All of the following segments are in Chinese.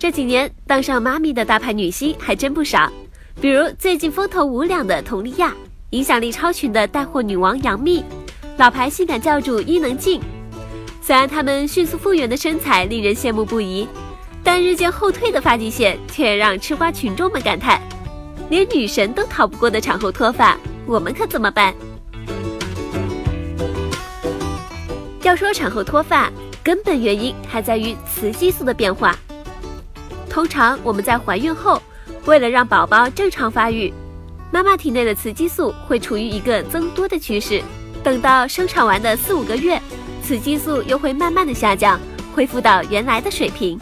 这几年当上妈咪的大牌女星还真不少，比如最近风头无两的佟丽娅，影响力超群的带货女王杨幂，老牌性感教主伊能静。虽然她们迅速复原的身材令人羡慕不已，但日渐后退的发际线却让吃瓜群众们感叹：连女神都逃不过的产后脱发，我们可怎么办？要说产后脱发，根本原因还在于雌激素的变化。通常我们在怀孕后，为了让宝宝正常发育，妈妈体内的雌激素会处于一个增多的趋势。等到生产完的四五个月，雌激素又会慢慢的下降，恢复到原来的水平。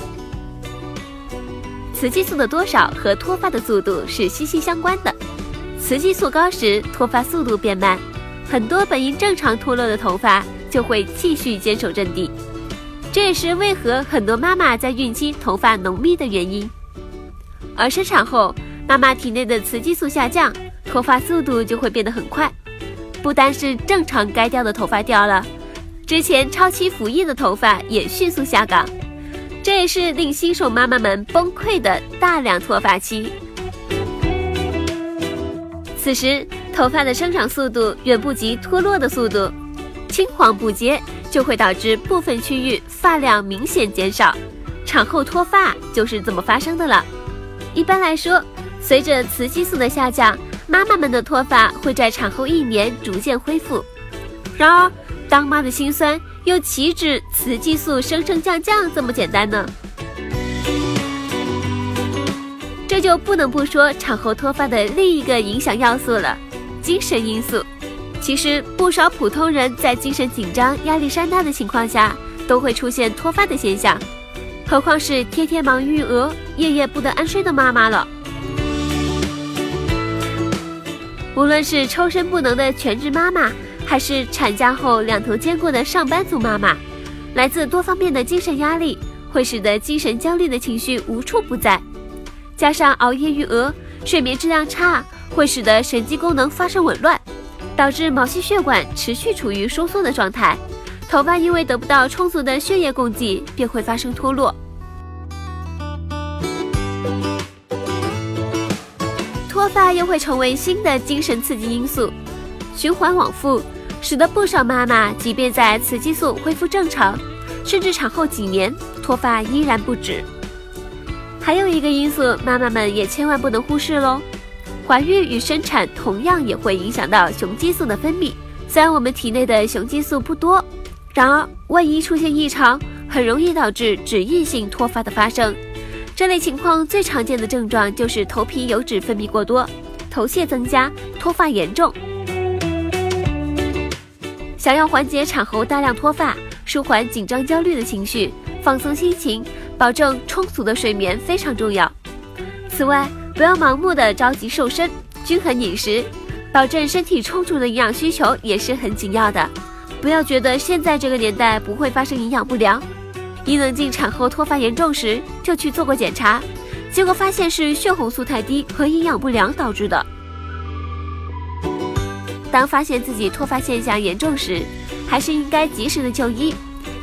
雌激素的多少和脱发的速度是息息相关的。雌激素高时，脱发速度变慢，很多本应正常脱落的头发。就会继续坚守阵地，这也是为何很多妈妈在孕期头发浓密的原因。而生产后，妈妈体内的雌激素下降，脱发速度就会变得很快。不单是正常该掉的头发掉了，之前超期服役的头发也迅速下岗，这也是令新手妈妈们崩溃的大量脱发期。此时，头发的生长速度远不及脱落的速度。青黄不接就会导致部分区域发量明显减少，产后脱发就是这么发生的了。一般来说，随着雌激素的下降，妈妈们的脱发会在产后一年逐渐恢复。然而，当妈的心酸又岂止雌激素升升降降这么简单呢？这就不能不说产后脱发的另一个影响要素了——精神因素。其实不少普通人在精神紧张、压力山大的情况下，都会出现脱发的现象，何况是天天忙育儿、夜夜不得安睡的妈妈了。无论是抽身不能的全职妈妈，还是产假后两头兼顾的上班族妈妈，来自多方面的精神压力，会使得精神焦虑的情绪无处不在。加上熬夜育儿、睡眠质量差，会使得神经功能发生紊乱。导致毛细血管持续处于收缩的状态，头发因为得不到充足的血液供给，便会发生脱落。脱发又会成为新的精神刺激因素，循环往复，使得不少妈妈即便在雌激素恢复正常，甚至产后几年，脱发依然不止。还有一个因素，妈妈们也千万不能忽视喽。怀孕与生产同样也会影响到雄激素的分泌。虽然我们体内的雄激素不多，然而万一出现异常，很容易导致脂溢性脱发的发生。这类情况最常见的症状就是头皮油脂分泌过多、头屑增加、脱发严重。想要缓解产后大量脱发，舒缓紧张焦虑的情绪，放松心情，保证充足的睡眠非常重要。此外，不要盲目的着急瘦身，均衡饮食，保证身体充足的营养需求也是很紧要的。不要觉得现在这个年代不会发生营养不良。伊能静产后脱发严重时就去做过检查，结果发现是血红素太低和营养不良导致的。当发现自己脱发现象严重时，还是应该及时的就医，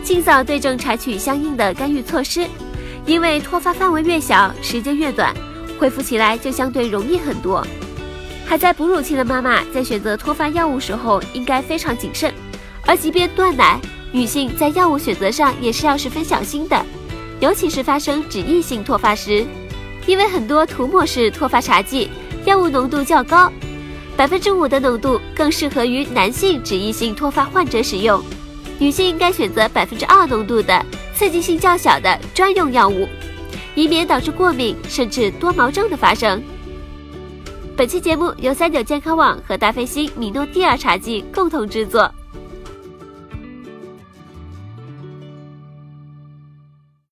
尽早对症采取相应的干预措施，因为脱发范围越小，时间越短。恢复起来就相对容易很多。还在哺乳期的妈妈在选择脱发药物时候应该非常谨慎，而即便断奶，女性在药物选择上也是要十分小心的，尤其是发生脂溢性脱发时，因为很多涂抹式脱发茶剂药物浓度较高，百分之五的浓度更适合于男性脂溢性脱发患者使用，女性应该选择百分之二浓度的刺激性较小的专用药物。以免导致过敏甚至多毛症的发生。本期节目由三九健康网和达霏欣米诺地尔茶剂共同制作。